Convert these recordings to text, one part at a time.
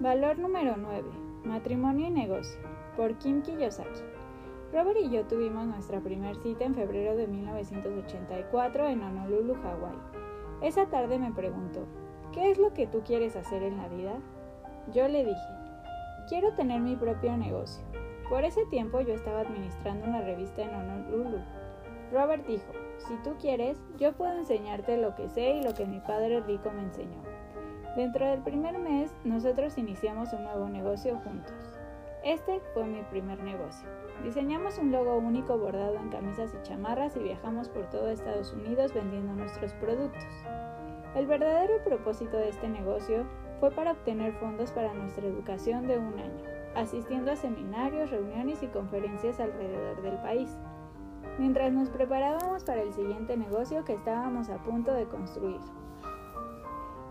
Valor número 9. Matrimonio y negocio. Por Kim Kiyosaki. Robert y yo tuvimos nuestra primera cita en febrero de 1984 en Honolulu, Hawái. Esa tarde me preguntó, ¿qué es lo que tú quieres hacer en la vida? Yo le dije, quiero tener mi propio negocio. Por ese tiempo yo estaba administrando una revista en Honolulu. Robert dijo, si tú quieres, yo puedo enseñarte lo que sé y lo que mi padre rico me enseñó. Dentro del primer mes, nosotros iniciamos un nuevo negocio juntos. Este fue mi primer negocio. Diseñamos un logo único bordado en camisas y chamarras y viajamos por todo Estados Unidos vendiendo nuestros productos. El verdadero propósito de este negocio fue para obtener fondos para nuestra educación de un año, asistiendo a seminarios, reuniones y conferencias alrededor del país. Mientras nos preparábamos para el siguiente negocio que estábamos a punto de construir.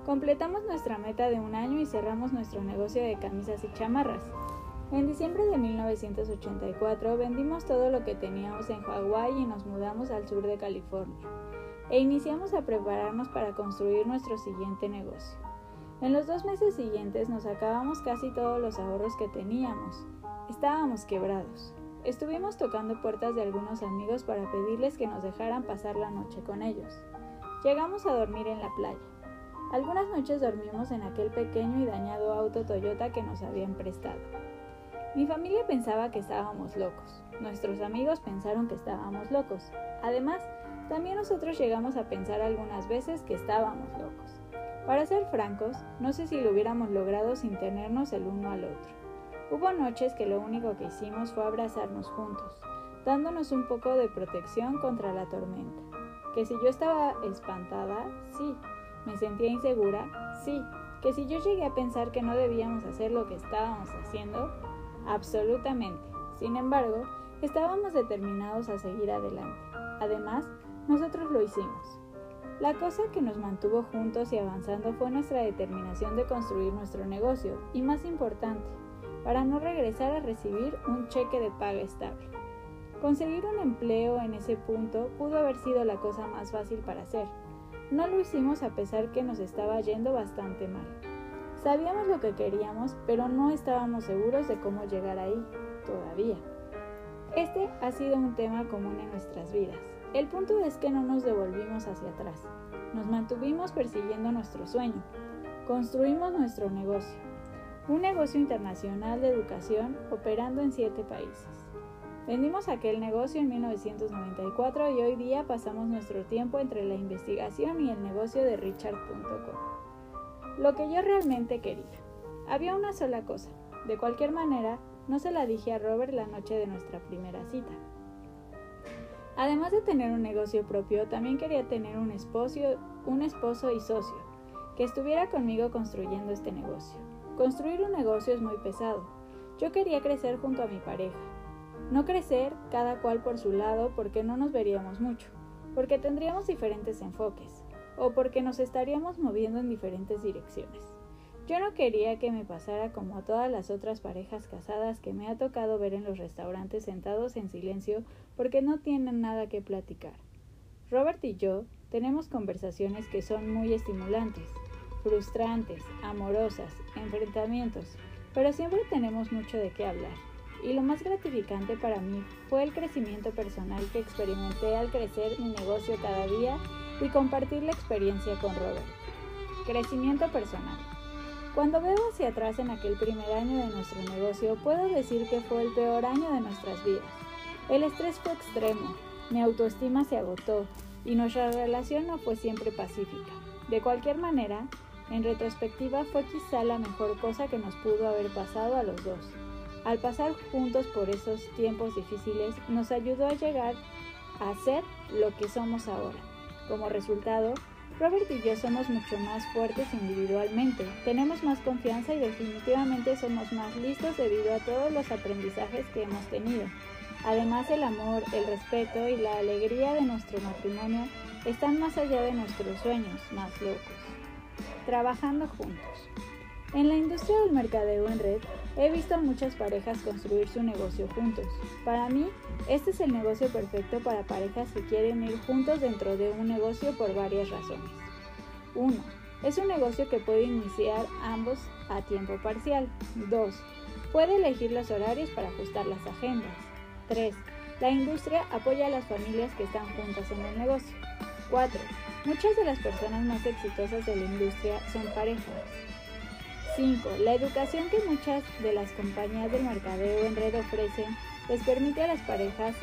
Completamos nuestra meta de un año y cerramos nuestro negocio de camisas y chamarras. En diciembre de 1984 vendimos todo lo que teníamos en Hawái y nos mudamos al sur de California. E iniciamos a prepararnos para construir nuestro siguiente negocio. En los dos meses siguientes nos acabamos casi todos los ahorros que teníamos. Estábamos quebrados. Estuvimos tocando puertas de algunos amigos para pedirles que nos dejaran pasar la noche con ellos. Llegamos a dormir en la playa. Algunas noches dormimos en aquel pequeño y dañado auto Toyota que nos habían prestado. Mi familia pensaba que estábamos locos. Nuestros amigos pensaron que estábamos locos. Además, también nosotros llegamos a pensar algunas veces que estábamos locos. Para ser francos, no sé si lo hubiéramos logrado sin tenernos el uno al otro. Hubo noches que lo único que hicimos fue abrazarnos juntos, dándonos un poco de protección contra la tormenta. Que si yo estaba espantada, sí, ¿Me sentía insegura? Sí. ¿Que si yo llegué a pensar que no debíamos hacer lo que estábamos haciendo? Absolutamente. Sin embargo, estábamos determinados a seguir adelante. Además, nosotros lo hicimos. La cosa que nos mantuvo juntos y avanzando fue nuestra determinación de construir nuestro negocio y, más importante, para no regresar a recibir un cheque de paga estable. Conseguir un empleo en ese punto pudo haber sido la cosa más fácil para hacer, no lo hicimos a pesar que nos estaba yendo bastante mal. Sabíamos lo que queríamos, pero no estábamos seguros de cómo llegar ahí, todavía. Este ha sido un tema común en nuestras vidas. El punto es que no nos devolvimos hacia atrás. Nos mantuvimos persiguiendo nuestro sueño. Construimos nuestro negocio. Un negocio internacional de educación operando en siete países. Vendimos aquel negocio en 1994 y hoy día pasamos nuestro tiempo entre la investigación y el negocio de richard.com. Lo que yo realmente quería. Había una sola cosa. De cualquier manera, no se la dije a Robert la noche de nuestra primera cita. Además de tener un negocio propio, también quería tener un esposo, un esposo y socio, que estuviera conmigo construyendo este negocio. Construir un negocio es muy pesado. Yo quería crecer junto a mi pareja, no crecer cada cual por su lado porque no nos veríamos mucho, porque tendríamos diferentes enfoques o porque nos estaríamos moviendo en diferentes direcciones. Yo no quería que me pasara como a todas las otras parejas casadas que me ha tocado ver en los restaurantes sentados en silencio porque no tienen nada que platicar. Robert y yo tenemos conversaciones que son muy estimulantes, frustrantes, amorosas, enfrentamientos, pero siempre tenemos mucho de qué hablar y lo más gratificante para mí fue el crecimiento personal que experimenté al crecer mi negocio cada día y compartir la experiencia con Robert. Crecimiento personal. Cuando veo hacia atrás en aquel primer año de nuestro negocio, puedo decir que fue el peor año de nuestras vidas. El estrés fue extremo, mi autoestima se agotó y nuestra relación no fue siempre pacífica. De cualquier manera, en retrospectiva fue quizá la mejor cosa que nos pudo haber pasado a los dos. Al pasar juntos por esos tiempos difíciles, nos ayudó a llegar a ser lo que somos ahora. Como resultado, Robert y yo somos mucho más fuertes individualmente, tenemos más confianza y definitivamente somos más listos debido a todos los aprendizajes que hemos tenido. Además, el amor, el respeto y la alegría de nuestro matrimonio están más allá de nuestros sueños más locos. Trabajando juntos. En la industria del mercadeo en red, he visto a muchas parejas construir su negocio juntos. Para mí, este es el negocio perfecto para parejas que quieren ir juntos dentro de un negocio por varias razones. 1. Es un negocio que puede iniciar ambos a tiempo parcial. 2. Puede elegir los horarios para ajustar las agendas. 3. La industria apoya a las familias que están juntas en el negocio. 4. Muchas de las personas más exitosas de la industria son parejas. 5. La educación que muchas de las compañías del mercadeo en red ofrecen les permite a las parejas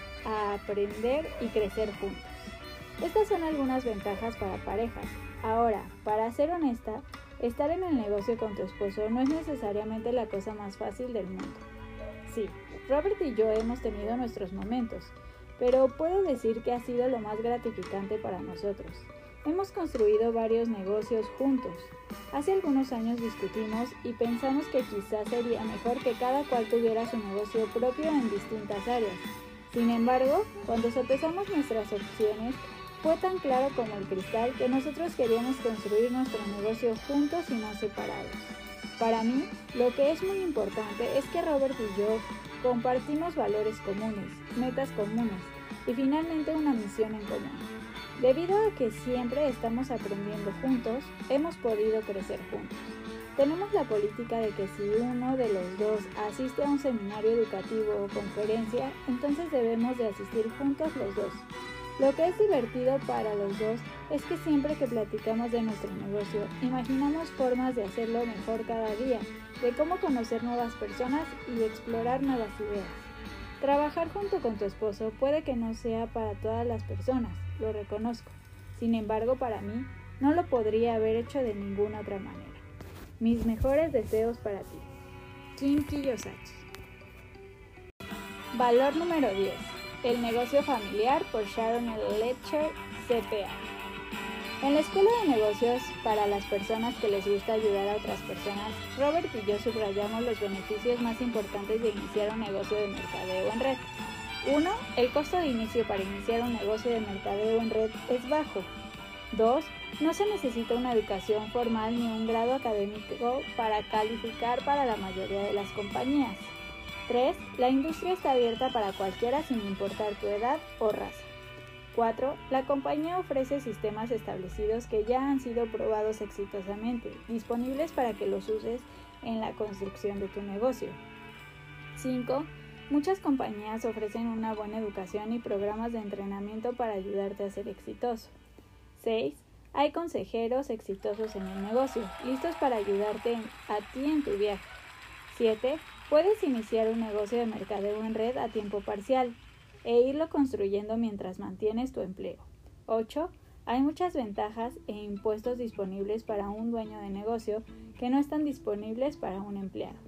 aprender y crecer juntos. Estas son algunas ventajas para parejas. Ahora, para ser honesta, estar en el negocio con tu esposo no es necesariamente la cosa más fácil del mundo. Sí, Robert y yo hemos tenido nuestros momentos, pero puedo decir que ha sido lo más gratificante para nosotros. Hemos construido varios negocios juntos. Hace algunos años discutimos y pensamos que quizás sería mejor que cada cual tuviera su negocio propio en distintas áreas. Sin embargo, cuando sopesamos nuestras opciones, fue tan claro como el cristal que nosotros queríamos construir nuestro negocio juntos y no separados. Para mí, lo que es muy importante es que Robert y yo compartimos valores comunes, metas comunes y finalmente una misión en común. Debido a que siempre estamos aprendiendo juntos, hemos podido crecer juntos. Tenemos la política de que si uno de los dos asiste a un seminario educativo o conferencia, entonces debemos de asistir juntos los dos. Lo que es divertido para los dos es que siempre que platicamos de nuestro negocio, imaginamos formas de hacerlo mejor cada día, de cómo conocer nuevas personas y explorar nuevas ideas. Trabajar junto con tu esposo puede que no sea para todas las personas, lo reconozco. Sin embargo, para mí, no lo podría haber hecho de ninguna otra manera. Mis mejores deseos para ti. Kim Kiyosaki. Valor número 10. El negocio familiar por Sharon L. Letcher, CPA. En la Escuela de Negocios para las personas que les gusta ayudar a otras personas, Robert y yo subrayamos los beneficios más importantes de iniciar un negocio de mercadeo en red. 1. El costo de inicio para iniciar un negocio de mercadeo en red es bajo. 2. No se necesita una educación formal ni un grado académico para calificar para la mayoría de las compañías. 3. La industria está abierta para cualquiera sin importar tu edad o raza. 4. La compañía ofrece sistemas establecidos que ya han sido probados exitosamente, disponibles para que los uses en la construcción de tu negocio. 5. Muchas compañías ofrecen una buena educación y programas de entrenamiento para ayudarte a ser exitoso. 6. Hay consejeros exitosos en el negocio, listos para ayudarte a ti en tu viaje. 7. Puedes iniciar un negocio de mercadeo en red a tiempo parcial e irlo construyendo mientras mantienes tu empleo. 8. Hay muchas ventajas e impuestos disponibles para un dueño de negocio que no están disponibles para un empleado.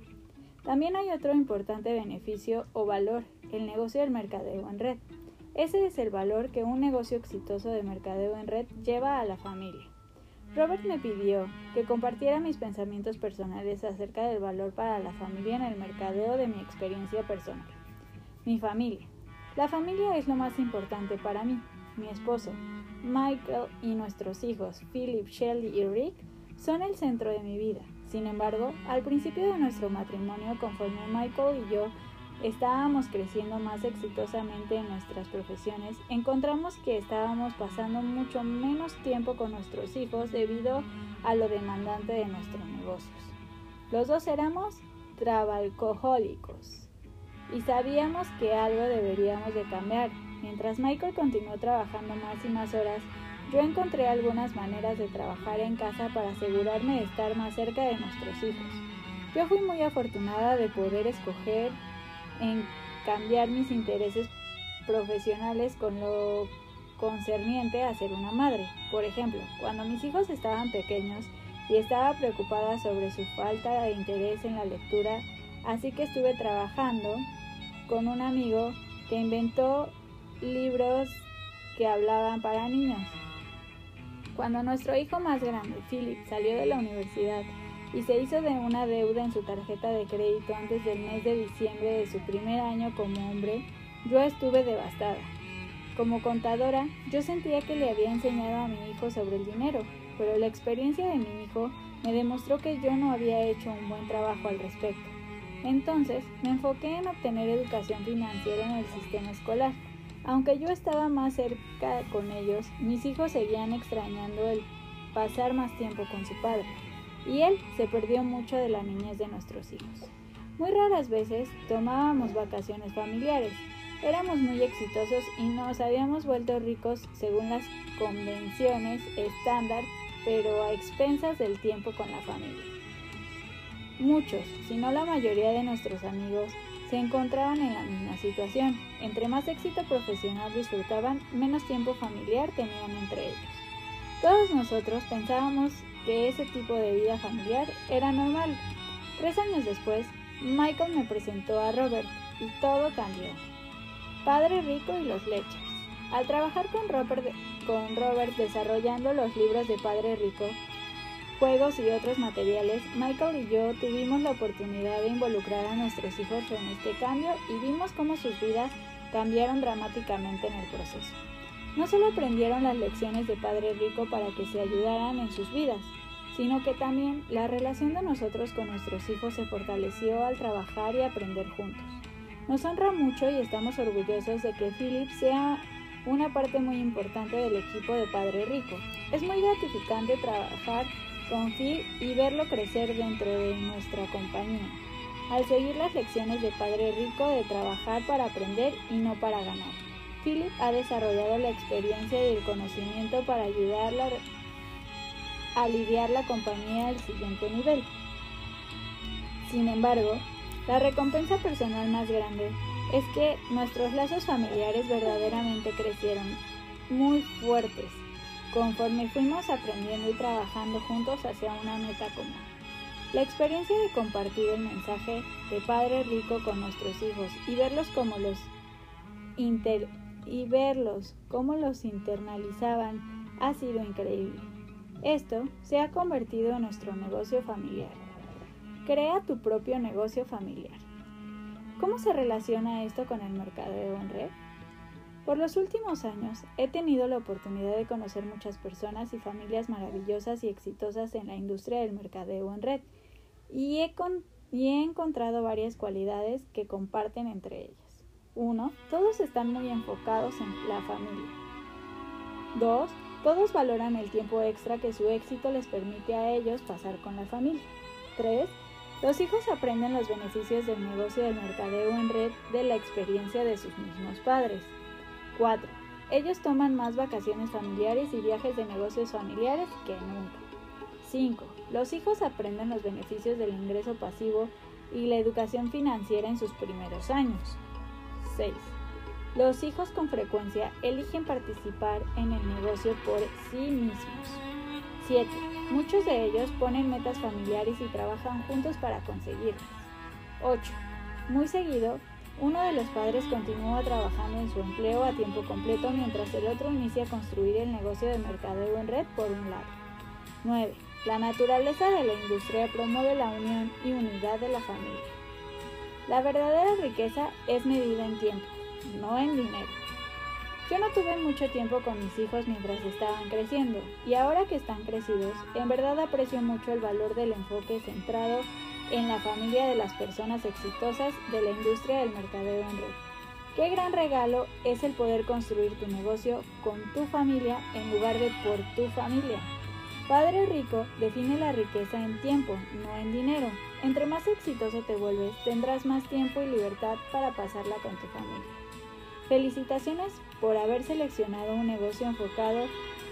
También hay otro importante beneficio o valor, el negocio del mercadeo en red. Ese es el valor que un negocio exitoso de mercadeo en red lleva a la familia. Robert me pidió que compartiera mis pensamientos personales acerca del valor para la familia en el mercadeo de mi experiencia personal. Mi familia. La familia es lo más importante para mí. Mi esposo, Michael y nuestros hijos, Philip, Shelly y Rick, son el centro de mi vida. Sin embargo, al principio de nuestro matrimonio, conforme Michael y yo estábamos creciendo más exitosamente en nuestras profesiones, encontramos que estábamos pasando mucho menos tiempo con nuestros hijos debido a lo demandante de nuestros negocios. Los dos éramos trabalcohólicos y sabíamos que algo deberíamos de cambiar. Mientras Michael continuó trabajando más y más horas, yo encontré algunas maneras de trabajar en casa para asegurarme de estar más cerca de nuestros hijos. Yo fui muy afortunada de poder escoger en cambiar mis intereses profesionales con lo concerniente a ser una madre. Por ejemplo, cuando mis hijos estaban pequeños y estaba preocupada sobre su falta de interés en la lectura, así que estuve trabajando con un amigo que inventó libros que hablaban para niños. Cuando nuestro hijo más grande, Philip, salió de la universidad y se hizo de una deuda en su tarjeta de crédito antes del mes de diciembre de su primer año como hombre, yo estuve devastada. Como contadora, yo sentía que le había enseñado a mi hijo sobre el dinero, pero la experiencia de mi hijo me demostró que yo no había hecho un buen trabajo al respecto. Entonces, me enfoqué en obtener educación financiera en el sistema escolar. Aunque yo estaba más cerca con ellos, mis hijos seguían extrañando el pasar más tiempo con su padre, y él se perdió mucho de la niñez de nuestros hijos. Muy raras veces tomábamos vacaciones familiares, éramos muy exitosos y nos habíamos vuelto ricos según las convenciones estándar, pero a expensas del tiempo con la familia. Muchos, si no la mayoría de nuestros amigos, se encontraban en la misma situación. Entre más éxito profesional disfrutaban, menos tiempo familiar tenían entre ellos. Todos nosotros pensábamos que ese tipo de vida familiar era normal. Tres años después, Michael me presentó a Robert y todo cambió. Padre Rico y los Lechers. Al trabajar con Robert, con Robert desarrollando los libros de Padre Rico, juegos y otros materiales, Michael y yo tuvimos la oportunidad de involucrar a nuestros hijos en este cambio y vimos cómo sus vidas cambiaron dramáticamente en el proceso. No solo aprendieron las lecciones de Padre Rico para que se ayudaran en sus vidas, sino que también la relación de nosotros con nuestros hijos se fortaleció al trabajar y aprender juntos. Nos honra mucho y estamos orgullosos de que Philip sea una parte muy importante del equipo de Padre Rico. Es muy gratificante trabajar con Phil y verlo crecer dentro de nuestra compañía, al seguir las lecciones de Padre Rico de trabajar para aprender y no para ganar. Philip ha desarrollado la experiencia y el conocimiento para ayudarla a lidiar la compañía al siguiente nivel. Sin embargo, la recompensa personal más grande es que nuestros lazos familiares verdaderamente crecieron muy fuertes conforme fuimos aprendiendo y trabajando juntos hacia una meta común. La experiencia de compartir el mensaje de Padre Rico con nuestros hijos y verlos como los y verlos cómo los internalizaban ha sido increíble. Esto se ha convertido en nuestro negocio familiar. Crea tu propio negocio familiar. ¿Cómo se relaciona esto con el mercadeo en red? Por los últimos años he tenido la oportunidad de conocer muchas personas y familias maravillosas y exitosas en la industria del mercadeo en red y he, encontrado varias cualidades que comparten entre ellas. 1. Todos están muy enfocados en la familia. 2. Todos valoran el tiempo extra que su éxito les permite a ellos pasar con la familia. 3. Los hijos aprenden los beneficios del negocio del mercadeo en red de la experiencia de sus mismos padres. 4. Ellos toman más vacaciones familiares y viajes de negocios familiares que nunca. 5. Los hijos aprenden los beneficios del ingreso pasivo y la educación financiera en sus primeros años. 6. Los hijos con frecuencia eligen participar en el negocio por sí mismos. 7. Muchos de ellos ponen metas familiares y trabajan juntos para conseguirlas. 8. Muy seguido, uno de los padres continúa trabajando en su empleo a tiempo completo mientras el otro inicia a construir el negocio de mercadeo en red por un lado. 9. La naturaleza de la industria promueve la unión y unidad de la familia. La verdadera riqueza es medida en tiempo, no en dinero. Yo no tuve mucho tiempo con mis hijos mientras estaban creciendo, y ahora que están crecidos, en verdad aprecio mucho el valor del enfoque centrado en la familia de las personas exitosas de la industria del mercadeo en red. Qué gran regalo es el poder construir tu negocio con tu familia en lugar de por tu familia. Padre Rico define la riqueza en tiempo, no en dinero. Entre más exitoso te vuelves, tendrás más tiempo y libertad para pasarla con tu familia. Felicitaciones por haber seleccionado un negocio enfocado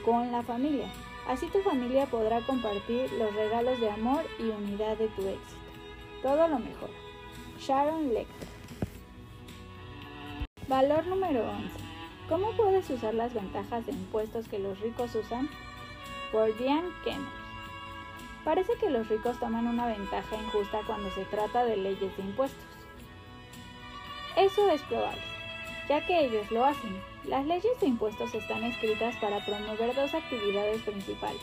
con la familia. Así tu familia podrá compartir los regalos de amor y unidad de tu éxito. Todo lo mejor. Sharon Lecter. Valor número 11. ¿Cómo puedes usar las ventajas de impuestos que los ricos usan? Por Diane Kennedy. Parece que los ricos toman una ventaja injusta cuando se trata de leyes de impuestos. Eso es probable, ya que ellos lo hacen. Las leyes de impuestos están escritas para promover dos actividades principales,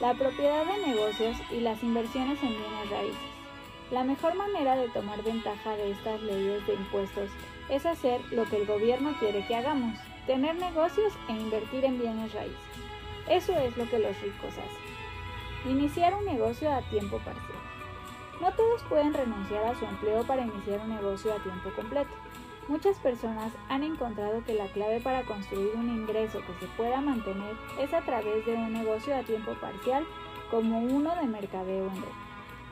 la propiedad de negocios y las inversiones en bienes raíces. La mejor manera de tomar ventaja de estas leyes de impuestos es hacer lo que el gobierno quiere que hagamos, tener negocios e invertir en bienes raíces. Eso es lo que los ricos hacen. Iniciar un negocio a tiempo parcial. No todos pueden renunciar a su empleo para iniciar un negocio a tiempo completo. Muchas personas han encontrado que la clave para construir un ingreso que se pueda mantener es a través de un negocio a tiempo parcial como uno de mercadeo en red.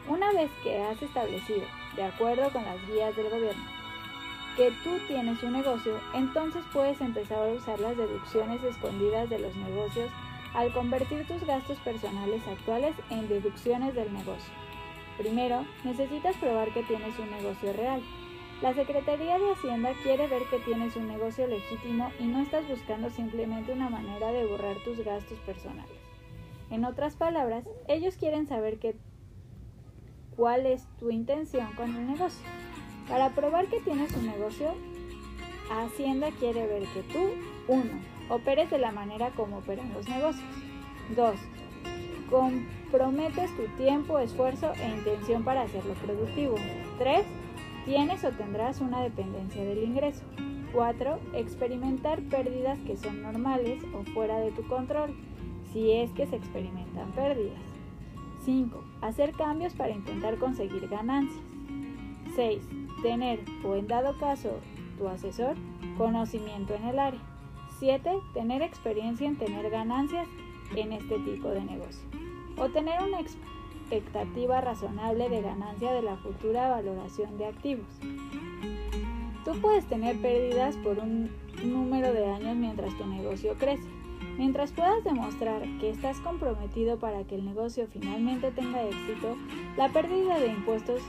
Una vez que has establecido, de acuerdo con las guías del gobierno, que tú tienes un negocio, entonces puedes empezar a usar las deducciones escondidas de los negocios al convertir tus gastos personales actuales en deducciones del negocio. Primero, necesitas probar que tienes un negocio real. La Secretaría de Hacienda quiere ver que tienes un negocio legítimo y no estás buscando simplemente una manera de borrar tus gastos personales. En otras palabras, ellos quieren saber que, cuál es tu intención con el negocio. Para probar que tienes un negocio, Hacienda quiere ver que tú, 1. Operes de la manera como operan los negocios. 2. Comprometes tu tiempo, esfuerzo e intención para hacerlo productivo. 3 Tienes o tendrás una dependencia del ingreso. 4. Experimentar pérdidas que son normales o fuera de tu control, si es que se experimentan pérdidas. 5. Hacer cambios para intentar conseguir ganancias. 6. Tener, o en dado caso, tu asesor, conocimiento en el área. 7. Tener experiencia en tener ganancias en este tipo de negocio. O tener una expectativa razonable de ganancia de la futura valoración de activos. Tú puedes tener pérdidas por un número de años mientras tu negocio crece. Mientras puedas demostrar que estás comprometido para que el negocio finalmente tenga éxito, la pérdida de impuestos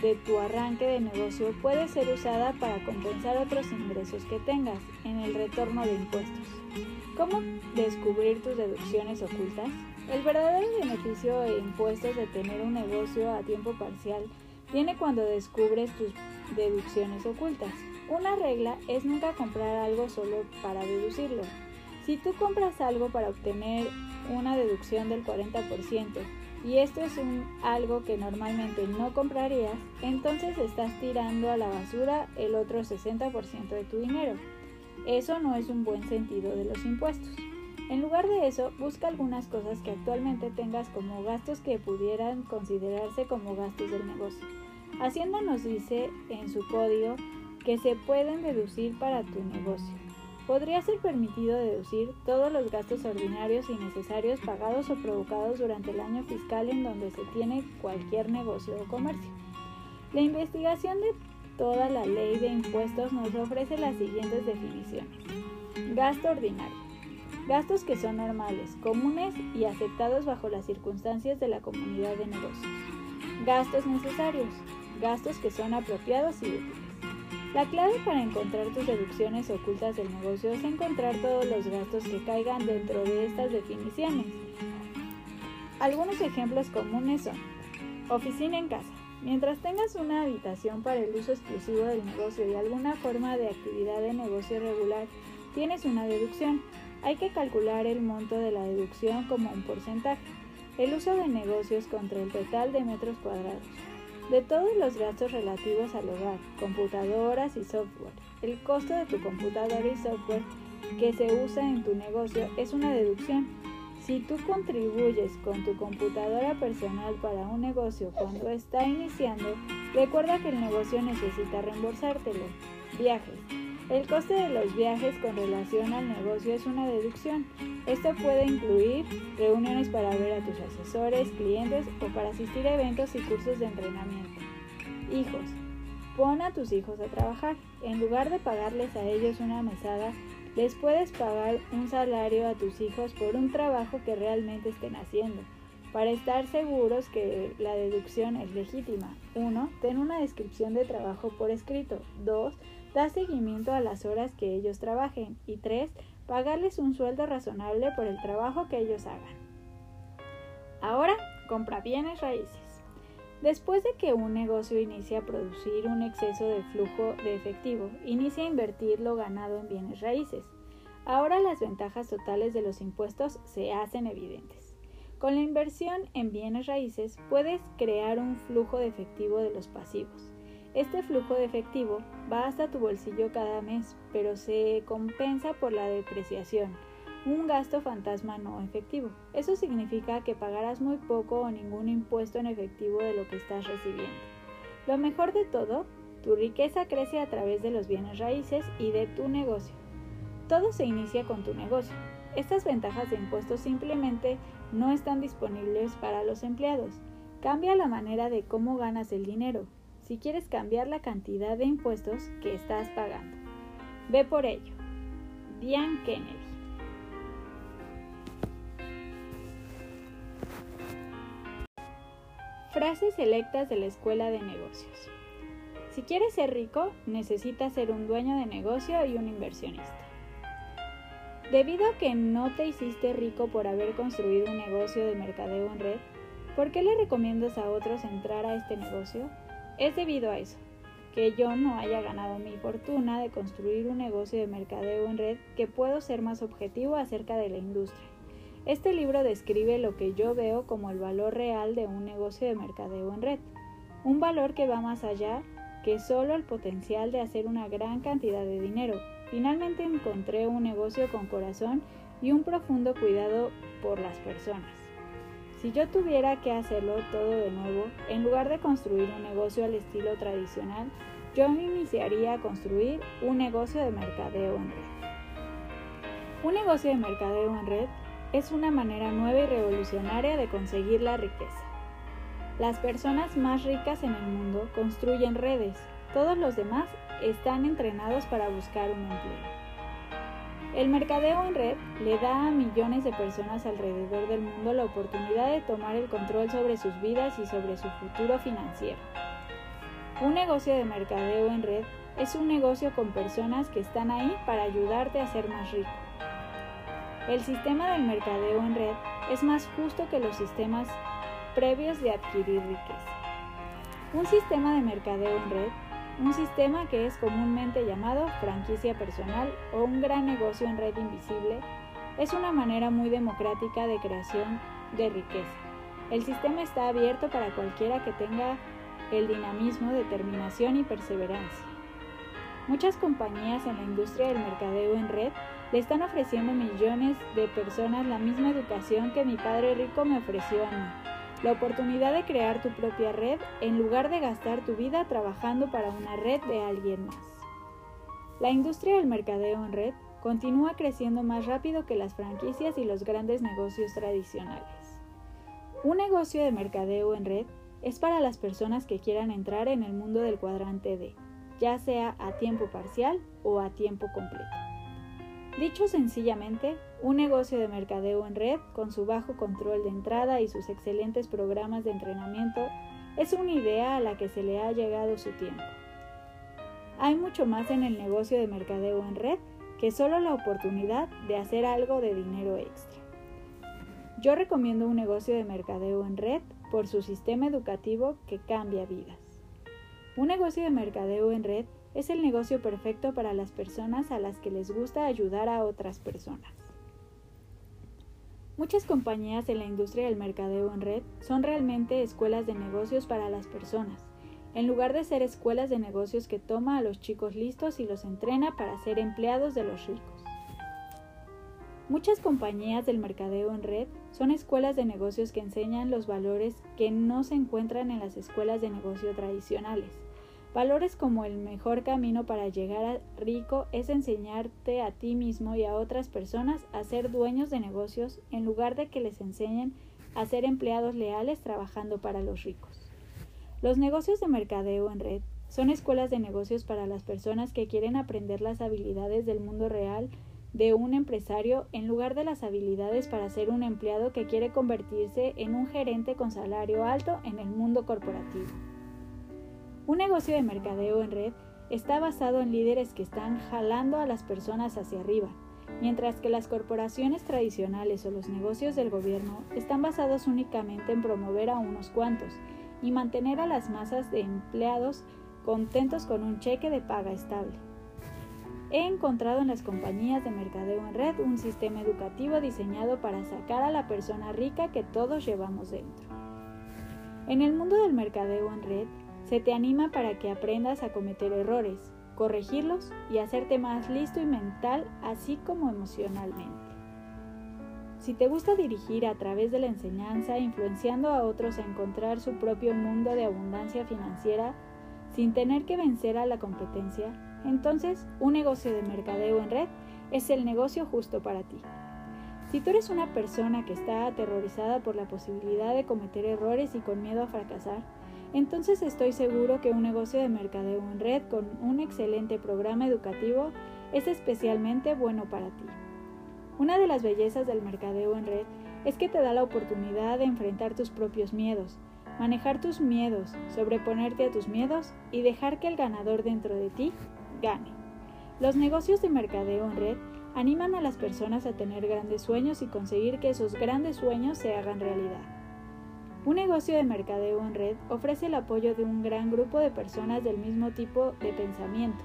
de tu arranque de negocio puede ser usada para compensar otros ingresos que tengas en el retorno de impuestos. ¿Cómo descubrir tus deducciones ocultas? El verdadero beneficio e impuestos de tener un negocio a tiempo parcial viene cuando descubres tus deducciones ocultas. Una regla es nunca comprar algo solo para deducirlo. Si tú compras algo para obtener una deducción del 40% y esto es algo que normalmente no comprarías, entonces estás tirando a la basura el otro 60% de tu dinero. Eso no es un buen sentido de los impuestos. En lugar de eso, busca algunas cosas que actualmente tengas como gastos que pudieran considerarse como gastos del negocio. Hacienda nos dice en su código que se pueden deducir para tu negocio. Podría ser permitido deducir todos los gastos ordinarios y necesarios pagados o provocados durante el año fiscal en donde se tiene cualquier negocio o comercio. La investigación de toda la ley de impuestos nos ofrece las siguientes definiciones. Gasto ordinario gastos que son normales, comunes y aceptados bajo las circunstancias de la comunidad de negocios. Gastos necesarios, gastos que son apropiados y útiles. La clave para encontrar tus deducciones ocultas del negocio es encontrar todos los gastos que caigan dentro de estas definiciones. Algunos ejemplos comunes son oficina en casa. Mientras tengas una habitación para el uso exclusivo del negocio y alguna forma de actividad de negocio regular, tienes una deducción. Hay que calcular el monto de la deducción como un porcentaje. El uso de negocios contra el total de metros cuadrados. De todos los gastos relativos al hogar, computadoras y software. El costo de tu computadora y software que se usa en tu negocio es una deducción. Si tú contribuyes con tu computadora personal para un negocio cuando está iniciando, recuerda que el negocio necesita reembolsártelo. Viajes. El coste de los viajes con relación al negocio es una deducción. Esto puede incluir reuniones para ver a tus asesores, clientes o para asistir a eventos y cursos de entrenamiento. Hijos. Pon a tus hijos a trabajar. En lugar de pagarles a ellos una mesada, les puedes pagar un salario a tus hijos por un trabajo que realmente estén haciendo. Para estar seguros que la deducción es legítima. 1. Ten una descripción de trabajo por escrito. 2 Da seguimiento a las horas que ellos trabajen. Y 3. Pagarles un sueldo razonable por el trabajo que ellos hagan. Ahora, compra bienes raíces. Después de que un negocio inicia a producir un exceso de flujo de efectivo, inicia a invertir lo ganado en bienes raíces. Ahora las ventajas totales de los impuestos se hacen evidentes. Con la inversión en bienes raíces puedes crear un flujo de efectivo de los pasivos. Este flujo de efectivo va hasta tu bolsillo cada mes, pero se compensa por la depreciación, un gasto fantasma no efectivo. Eso significa que pagarás muy poco o ningún impuesto en efectivo de lo que estás recibiendo. Lo mejor de todo Tu riqueza crece a través de los bienes raíces y de tu negocio. Todo se inicia con tu negocio. Estas ventajas de impuestos simplemente no están disponibles para los empleados. Cambia la manera de cómo ganas el dinero, si quieres cambiar la cantidad de impuestos que estás pagando. Ve por ello. Diane Kennedy. Frases selectas de la Escuela de Negocios. Si quieres ser rico, necesitas ser un dueño de negocio y un inversionista. Debido a que no te hiciste rico por haber construido un negocio de mercadeo en red, ¿por qué le recomiendas a otros entrar a este negocio? Es debido a eso, que yo no haya ganado mi fortuna de construir un negocio de mercadeo en red que puedo ser más objetivo acerca de la industria. Este libro describe lo que yo veo como el valor real de un negocio de mercadeo en red, un valor que va más allá que solo el potencial de hacer una gran cantidad de dinero. Finalmente encontré un negocio con corazón y un profundo cuidado por las personas. Si yo tuviera que hacerlo todo de nuevo, en lugar de construir un negocio al estilo tradicional, yo iniciaría a construir un negocio de mercadeo en red. Un negocio de mercadeo en red es una manera nueva y revolucionaria de conseguir la riqueza. Las personas más ricas en el mundo construyen redes, todos los demás están entrenados para buscar un empleo. El mercadeo en red le da a millones de personas alrededor del mundo la oportunidad de tomar el control sobre sus vidas y sobre su futuro financiero. Un negocio de mercadeo en red es un negocio con personas que están ahí para ayudarte a ser más rico. El sistema del mercadeo en red es más justo que los sistemas previos de adquirir riqueza. Un sistema de mercadeo en red, un sistema que es comúnmente llamado franquicia personal o un gran negocio en red invisible, es una manera muy democrática de creación de riqueza. El sistema está abierto para cualquiera que tenga el dinamismo, determinación y perseverancia. Muchas compañías en la industria del mercadeo en red le están ofreciendo a millones de personas la misma educación que mi padre rico me ofreció a mí la oportunidad de crear tu propia red en lugar de gastar tu vida trabajando para una red de alguien más. La industria del mercadeo en red continúa creciendo más rápido que las franquicias y los grandes negocios tradicionales. Un negocio de mercadeo en red es para las personas que quieran entrar en el mundo del cuadrante D, ya sea a tiempo parcial o a tiempo completo. Dicho sencillamente, un negocio de mercadeo en red, con su bajo control de entrada y sus excelentes programas de entrenamiento, es una idea a la que se le ha llegado su tiempo. Hay mucho más en el negocio de mercadeo en red que solo la oportunidad de hacer algo de dinero extra. Yo recomiendo un negocio de mercadeo en red por su sistema educativo que cambia vidas. Un negocio de mercadeo en red es el negocio perfecto para las personas a las que les gusta ayudar a otras personas. Muchas compañías en la industria del mercadeo en red son realmente escuelas de negocios para las personas, en lugar de ser escuelas de negocios que toma a los chicos listos y los entrena para ser empleados de los ricos. Muchas compañías del mercadeo en red son escuelas de negocios que enseñan los valores que no se encuentran en las escuelas de negocio tradicionales Valores como el mejor camino para llegar a rico es enseñarte a ti mismo y a otras personas a ser dueños de negocios en lugar de que les enseñen a ser empleados leales trabajando para los ricos. Los negocios de mercadeo en red son escuelas de negocios para las personas que quieren aprender las habilidades del mundo real de un empresario en lugar de las habilidades para ser un empleado que quiere convertirse en un gerente con salario alto en el mundo corporativo. Un negocio de mercadeo en red está basado en líderes que están jalando a las personas hacia arriba, mientras que las corporaciones tradicionales o los negocios del gobierno están basados únicamente en promover a unos cuantos y mantener a las masas de empleados contentos con un cheque de paga estable. He encontrado en las compañías de mercadeo en red un sistema educativo diseñado para sacar a la persona rica que todos llevamos dentro. En el mundo del mercadeo en red, se te anima para que aprendas a cometer errores, corregirlos y hacerte más listo y mental, así como emocionalmente. Si te gusta dirigir a través de la enseñanza, influenciando a otros a encontrar su propio mundo de abundancia financiera, sin tener que vencer a la competencia, entonces un negocio de mercadeo en red es el negocio justo para ti. Si tú eres una persona que está aterrorizada por la posibilidad de cometer errores y con miedo a fracasar, entonces estoy seguro que un negocio de mercadeo en red con un excelente programa educativo es especialmente bueno para ti. Una de las bellezas del mercadeo en red es que te da la oportunidad de enfrentar tus propios miedos, manejar tus miedos, sobreponerte a tus miedos y dejar que el ganador dentro de ti gane. Los negocios de mercadeo en red animan a las personas a tener grandes sueños y conseguir que esos grandes sueños se hagan realidad. Un negocio de mercadeo en red ofrece el apoyo de un gran grupo de personas del mismo tipo de pensamiento,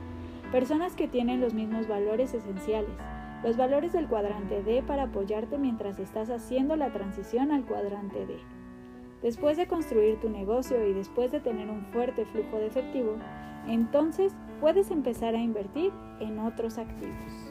personas que tienen los mismos valores esenciales, los valores del cuadrante D para apoyarte mientras estás haciendo la transición al cuadrante D. Después de construir tu negocio y después de tener un fuerte flujo de efectivo, entonces puedes empezar a invertir en otros activos.